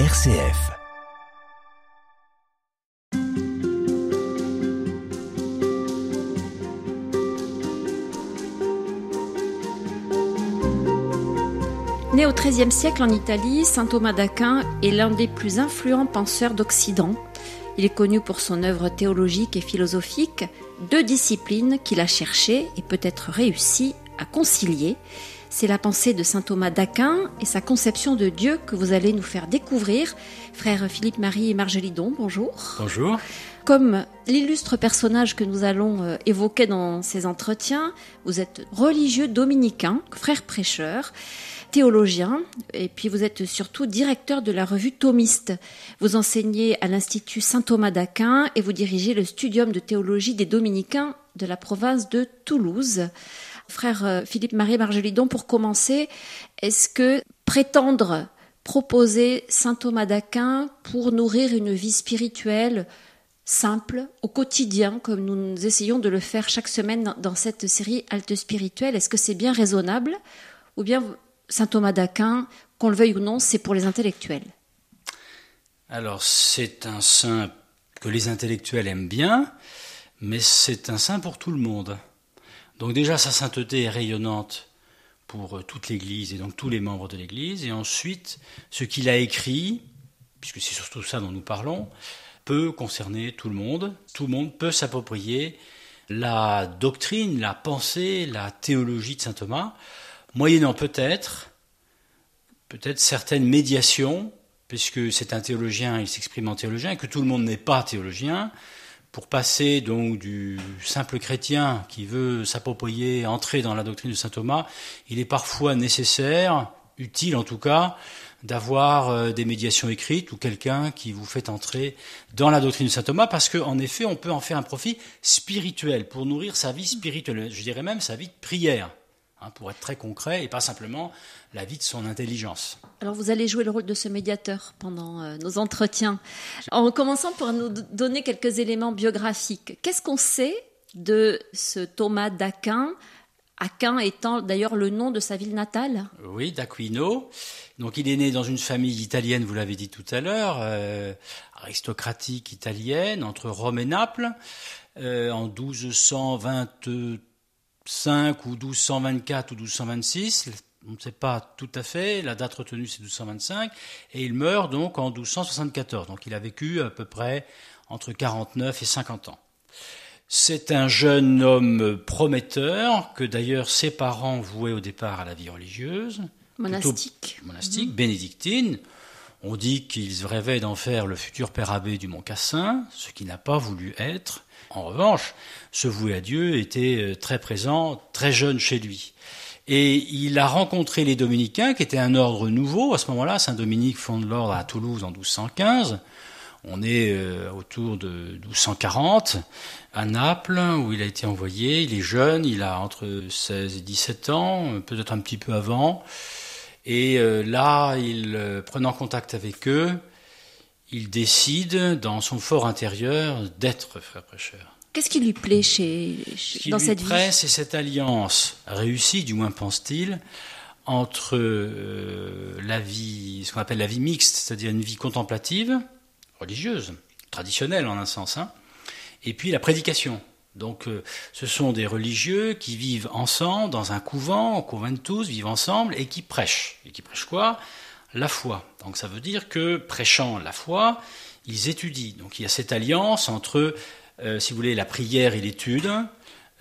RCF. Né au XIIIe siècle en Italie, saint Thomas d'Aquin est l'un des plus influents penseurs d'Occident. Il est connu pour son œuvre théologique et philosophique, deux disciplines qu'il a cherché et peut-être réussi à concilier. C'est la pensée de saint Thomas d'Aquin et sa conception de Dieu que vous allez nous faire découvrir. Frère Philippe Marie et Margelidon, bonjour. Bonjour. Comme l'illustre personnage que nous allons euh, évoquer dans ces entretiens, vous êtes religieux dominicain, frère prêcheur théologien et puis vous êtes surtout directeur de la revue Thomiste. Vous enseignez à l'Institut Saint Thomas d'Aquin et vous dirigez le studium de théologie des dominicains de la province de Toulouse. Frère euh, Philippe Marie Margelidon, pour commencer, est-ce que prétendre proposer Saint Thomas d'Aquin pour nourrir une vie spirituelle simple, au quotidien, comme nous essayons de le faire chaque semaine dans cette série Halte spirituelle, est-ce que c'est bien raisonnable ou bien Saint Thomas d'Aquin, qu'on le veuille ou non, c'est pour les intellectuels? Alors c'est un saint que les intellectuels aiment bien, mais c'est un saint pour tout le monde. Donc déjà sa sainteté est rayonnante pour euh, toute l'Église et donc tous les membres de l'Église, et ensuite ce qu'il a écrit, puisque c'est surtout ça dont nous parlons, peut concerner tout le monde. Tout le monde peut s'approprier la doctrine, la pensée, la théologie de saint Thomas moyennant peut-être peut-être certaines médiations, puisque c'est un théologien, il s'exprime en théologien, et que tout le monde n'est pas théologien, pour passer donc du simple chrétien qui veut s'approprier, entrer dans la doctrine de saint Thomas, il est parfois nécessaire, utile en tout cas, d'avoir euh, des médiations écrites ou quelqu'un qui vous fait entrer dans la doctrine de saint Thomas, parce qu'en effet, on peut en faire un profit spirituel pour nourrir sa vie spirituelle, je dirais même sa vie de prière. Hein, pour être très concret et pas simplement la vie de son intelligence. Alors vous allez jouer le rôle de ce médiateur pendant euh, nos entretiens. En commençant par nous donner quelques éléments biographiques. Qu'est-ce qu'on sait de ce Thomas d'Aquin Aquin étant d'ailleurs le nom de sa ville natale? Oui, d'Aquino. Donc il est né dans une famille italienne, vous l'avez dit tout à l'heure, euh, aristocratique italienne, entre Rome et Naples, euh, en 1223 5 ou 1224 ou 1226, on ne sait pas tout à fait, la date retenue c'est 1225, et il meurt donc en 1274, donc il a vécu à peu près entre 49 et 50 ans. C'est un jeune homme prometteur que d'ailleurs ses parents vouaient au départ à la vie religieuse. Monastique. Monastique, bénédictine. On dit qu'ils rêvaient d'en faire le futur père abbé du Mont Cassin, ce qui n'a pas voulu être. En revanche, ce voué à Dieu était euh, très présent, très jeune chez lui. Et il a rencontré les dominicains, qui étaient un ordre nouveau. À ce moment-là, Saint-Dominique fonde l'ordre à Toulouse en 1215. On est euh, autour de 1240, à Naples, où il a été envoyé. Il est jeune, il a entre 16 et 17 ans, peut-être un petit peu avant. Et euh, là, il, prenant contact avec eux, il décide, dans son fort intérieur, d'être frère prêcheur. Qu'est-ce qui lui plaît chez, dans cette vie C'est cette alliance réussie, du moins pense-t-il, entre euh, la vie, ce qu'on appelle la vie mixte, c'est-à-dire une vie contemplative, religieuse, traditionnelle en un sens, hein, et puis la prédication. Donc, euh, ce sont des religieux qui vivent ensemble dans un couvent, au tous, vivent ensemble et qui prêchent. Et qui prêchent quoi? La foi. Donc ça veut dire que prêchant la foi, ils étudient. Donc il y a cette alliance entre, euh, si vous voulez, la prière et l'étude,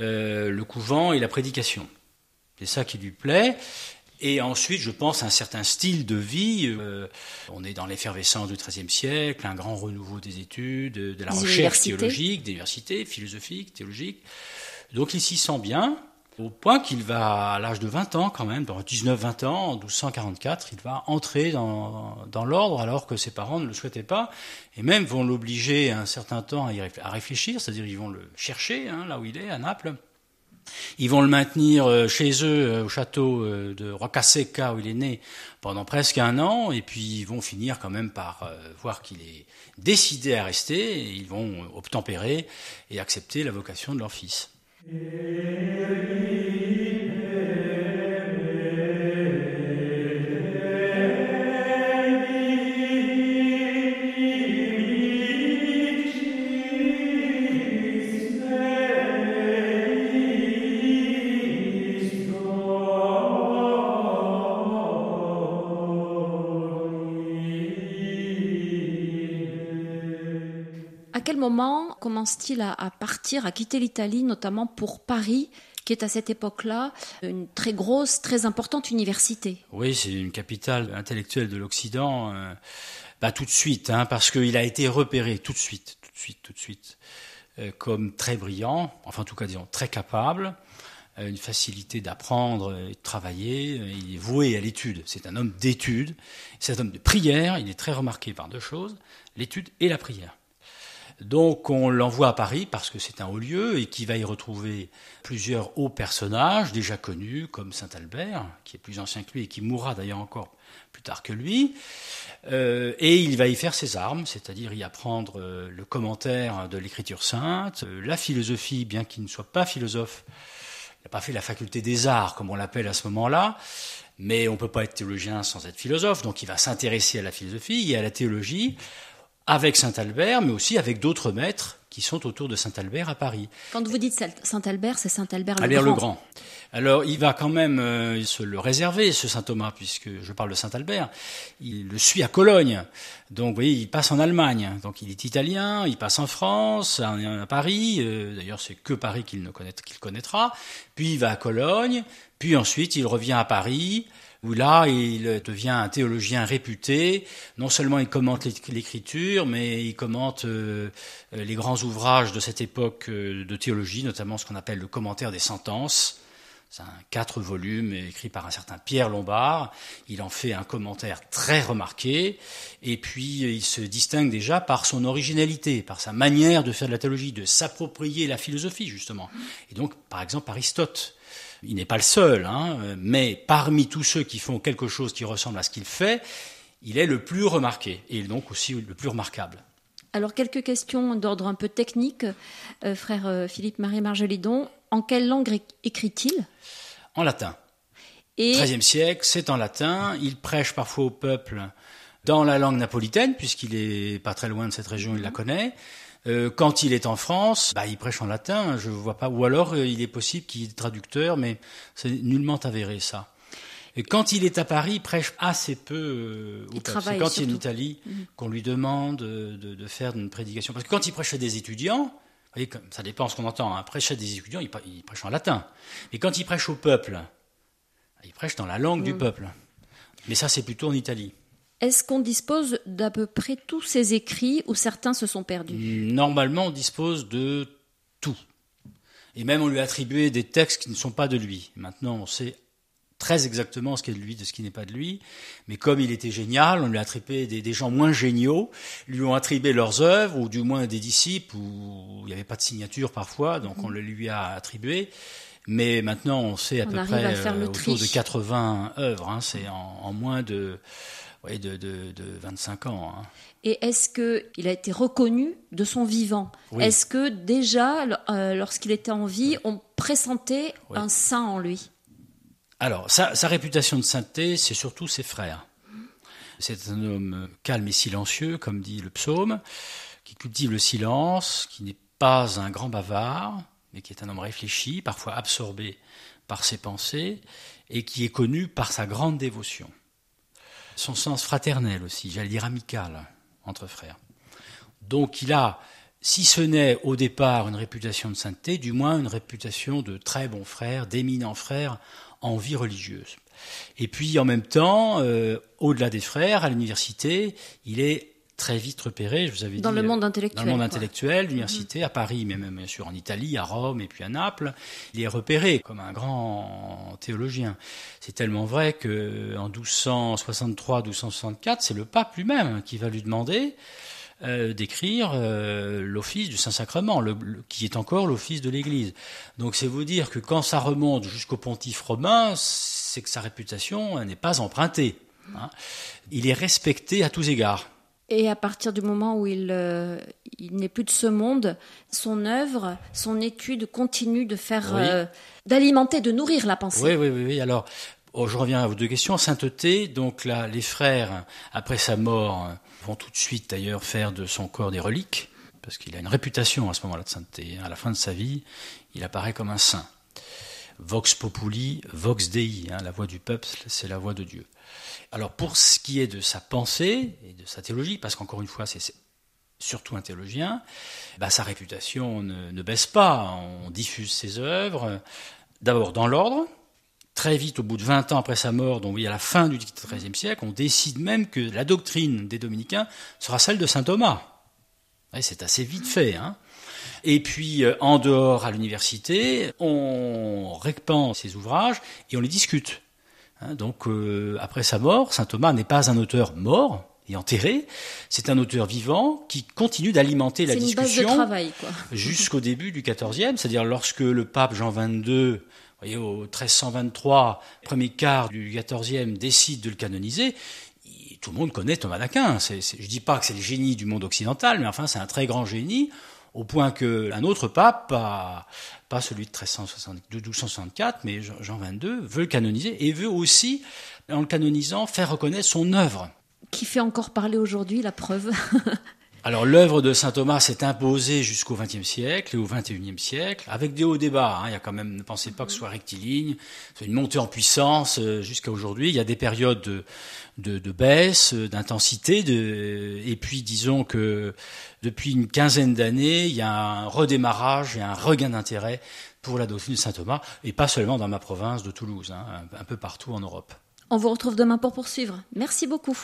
euh, le couvent et la prédication. C'est ça qui lui plaît. Et ensuite, je pense à un certain style de vie. Euh, on est dans l'effervescence du XIIIe siècle, un grand renouveau des études, de la recherche théologique, des universités, philosophiques, théologiques. Donc il s'y sent bien. Au point qu'il va, à l'âge de 20 ans quand même, 19-20 ans, en 1244, il va entrer dans, dans l'ordre alors que ses parents ne le souhaitaient pas, et même vont l'obliger un certain temps à, réfléchir, c'est-à-dire ils vont le chercher hein, là où il est, à Naples. Ils vont le maintenir euh, chez eux euh, au château euh, de Roccaseca où il est né pendant presque un an, et puis ils vont finir quand même par voir qu'il est décidé à rester, et ils vont obtempérer et accepter la vocation de leur fils. Quel moment commence-t-il à, à partir, à quitter l'Italie, notamment pour Paris qui est à cette époque-là une très grosse, très importante université? Oui, c'est une capitale intellectuelle de l'Occident. Euh, bah, tout de suite, hein, parce qu'il a été repéré tout de suite, tout de suite, tout de suite, euh, comme très brillant, enfin en tout cas disons très capable, euh, une facilité d'apprendre et de travailler. Il est voué à l'étude. C'est un homme d'étude. C'est un homme de prière. Il est très remarqué par deux choses l'étude et la prière. Donc on l'envoie à Paris parce que c'est un haut lieu et qui va y retrouver plusieurs hauts personnages déjà connus comme Saint Albert, qui est plus ancien que lui et qui mourra d'ailleurs encore plus tard que lui. Euh, et il va y faire ses armes, c'est-à-dire y apprendre euh, le commentaire de l'écriture sainte, euh, la philosophie, bien qu'il ne soit pas philosophe. Il n'a pas fait la faculté des arts, comme on l'appelle à ce moment-là, mais on ne peut pas être théologien sans être philosophe, donc il va s'intéresser à la philosophie et à la théologie avec Saint-Albert, mais aussi avec d'autres maîtres qui sont autour de Saint-Albert à Paris. Quand vous dites Saint-Albert, c'est Saint-Albert le Albert Grand. le Grand. Alors, il va quand même euh, se le réserver, ce Saint-Thomas, puisque je parle de Saint-Albert. Il le suit à Cologne. Donc, vous voyez, il passe en Allemagne. Donc, il est italien, il passe en France, à, Paris. Euh, d'ailleurs, c'est que Paris qu'il qu'il connaîtra. Puis, il va à Cologne. Puis ensuite, il revient à Paris où là, il devient un théologien réputé. Non seulement il commente l'écriture, mais il commente euh, les grands ouvrages de cette époque euh, de théologie, notamment ce qu'on appelle le commentaire des sentences. C'est un quatre volumes écrit par un certain Pierre Lombard. Il en fait un commentaire très remarqué. Et puis, il se distingue déjà par son originalité, par sa manière de faire de la théologie, de s'approprier la philosophie, justement. Et donc, par exemple, Aristote il n'est pas le seul, hein, mais parmi tous ceux qui font quelque chose qui ressemble à ce qu'il fait, il est le plus remarqué et donc aussi le plus remarquable. Alors quelques questions d'ordre un peu technique, euh, frère euh, Philippe-Marie Margelidon. En quelle langue écrit-il? En latin. Et... 13e siècle, c'est en latin. Il prêche parfois au peuple dans la langue napolitaine, puisqu'il est pas très loin de cette région, il la connaît. Euh, quand il est en France, bah, il prêche en latin, je vois pas. Ou alors, euh, il est possible qu'il est traducteur, mais c'est nullement avéré ça. Et quand il est à Paris, il prêche assez peu euh, au peuple. C'est quand il est en Italie mhm. qu'on lui demande de, de, faire une prédication. Parce que quand il prêche à des étudiants, vous voyez, ça dépend ce qu'on entend. Hein, prêcher à des étudiants, il, il, prêche en latin. Mais quand il prêche au peuple, il prêche dans la langue du mhm. peuple. Mais ça, c'est plutôt en Italie. Est-ce qu'on dispose d'à peu près tous ces écrits ou certains se sont perdus? Normalement, on dispose de tout. Et même on lui a attribué des textes qui ne sont pas de lui. Maintenant, on sait très exactement ce qui est de lui, de ce qui n'est pas de lui. Mais comme il était génial, on lui a attribué des, gens moins géniaux, lui ont attribué leurs œuvres, ou du moins des disciples, où il n'y avait pas de signature parfois, donc on le lui a attribué. Mais maintenant, on sait à peu près euh, autour de 80 œuvres. Hein, c'est en, moins de oui, de, de, de, 25 ans. Hein. Et est-ce qu'il a été reconnu de son vivant? Est-ce que déjà, euh, lorsqu'il était en vie, on pressentait un saint en lui? Alors, sa, sa, réputation de sainteté, c'est surtout ses frères. C'est un homme calme et silencieux, comme dit le psaume, qui cultive le silence, qui n'est pas un grand bavard, mais qui est un homme réfléchi, parfois absorbé par ses pensées, et qui est connu par sa grande dévotion son sens fraternel aussi, j'allais dire amical, entre frères. Donc il a, si ce n'est au départ une réputation de sainteté, du moins une réputation de très bon frère, d'éminent frère en vie religieuse. Et puis en même temps, euh, au-delà des frères, à l'université, il est très vite repéré, je vous avais dans dit. Le monde intellectuel, dans le monde intellectuel, l'université, à Paris, mais même bien sûr en Italie, à Rome et puis à Naples. Il est repéré comme un grand théologien. C'est tellement vrai que en 1263-1264, c'est le pape lui-même qui va lui demander euh, d'écrire euh, l'office du Saint-Sacrement, le, qui est encore l'office de l'Église. Donc c'est vous dire que quand ça remonte jusqu'au pontife romain, c'est que sa réputation n'est pas empruntée. Hein. Il est respecté à tous égards. Et à partir du moment où il, euh, il n'est plus de ce monde, son œuvre, son étude continue de faire, euh, d'alimenter, de nourrir la pensée. Oui, oui, oui. oui. Alors, oh, je reviens à vos deux questions. Sainteté, donc là, les frères, après sa mort, vont tout de suite d'ailleurs faire de son corps des reliques, parce qu'il a une réputation à ce moment-là de sainteté. À la fin de sa vie, il apparaît comme un saint. Vox populi, vox dei, hein, la voix du peuple, c'est la voix de Dieu. Alors pour ce qui est de sa pensée et de sa théologie, parce qu'encore une fois, c'est surtout un théologien, bah, sa réputation ne, baisse pas. On diffuse ses œuvres, d'abord dans l'ordre. Très vite, au bout de 20 ans après sa mort, donc oui, à la fin du XIIIe siècle, on décide même que la doctrine des dominicains sera celle de saint Thomas. c'est assez vite fait. Hein et puis, euh, en dehors, à l'université, on répand ses ouvrages et on les discute. Hein, donc, euh, après sa mort, saint Thomas n'est pas un auteur mort, et enterré. C'est un auteur vivant qui continue d'alimenter la discussion jusqu'au début du XIVe, c'est-à-dire lorsque le pape Jean XXII, voyez, au 1323, premier quart du XIVe, décide de le canoniser. Tout le monde connaît Thomas d'Aquin. Je ne dis pas que c'est le génie du monde occidental, mais enfin c'est un très grand génie, au point qu'un autre pape, pas, celui de, 1264, mais Jean XXII, veut le canoniser et veut aussi, en le canonisant, faire reconnaître son œuvre. Qui fait encore parler aujourd'hui, la preuve? Alors l'œuvre de saint Thomas s'est imposée jusqu'au XXe siècle et au XXIe siècle, avec des hauts débats. Hein. Il y a quand même, ne pensez pas que ce soit rectiligne, c'est une montée en puissance euh, jusqu'à aujourd'hui. Il y a des périodes de, baisse, euh, d'intensité, et puis disons que depuis une quinzaine d'années, il y a un redémarrage et un regain d'intérêt pour la doctrine de saint Thomas, et pas seulement dans ma province de Toulouse, hein, un peu partout en Europe. On vous retrouve demain pour poursuivre. Merci beaucoup.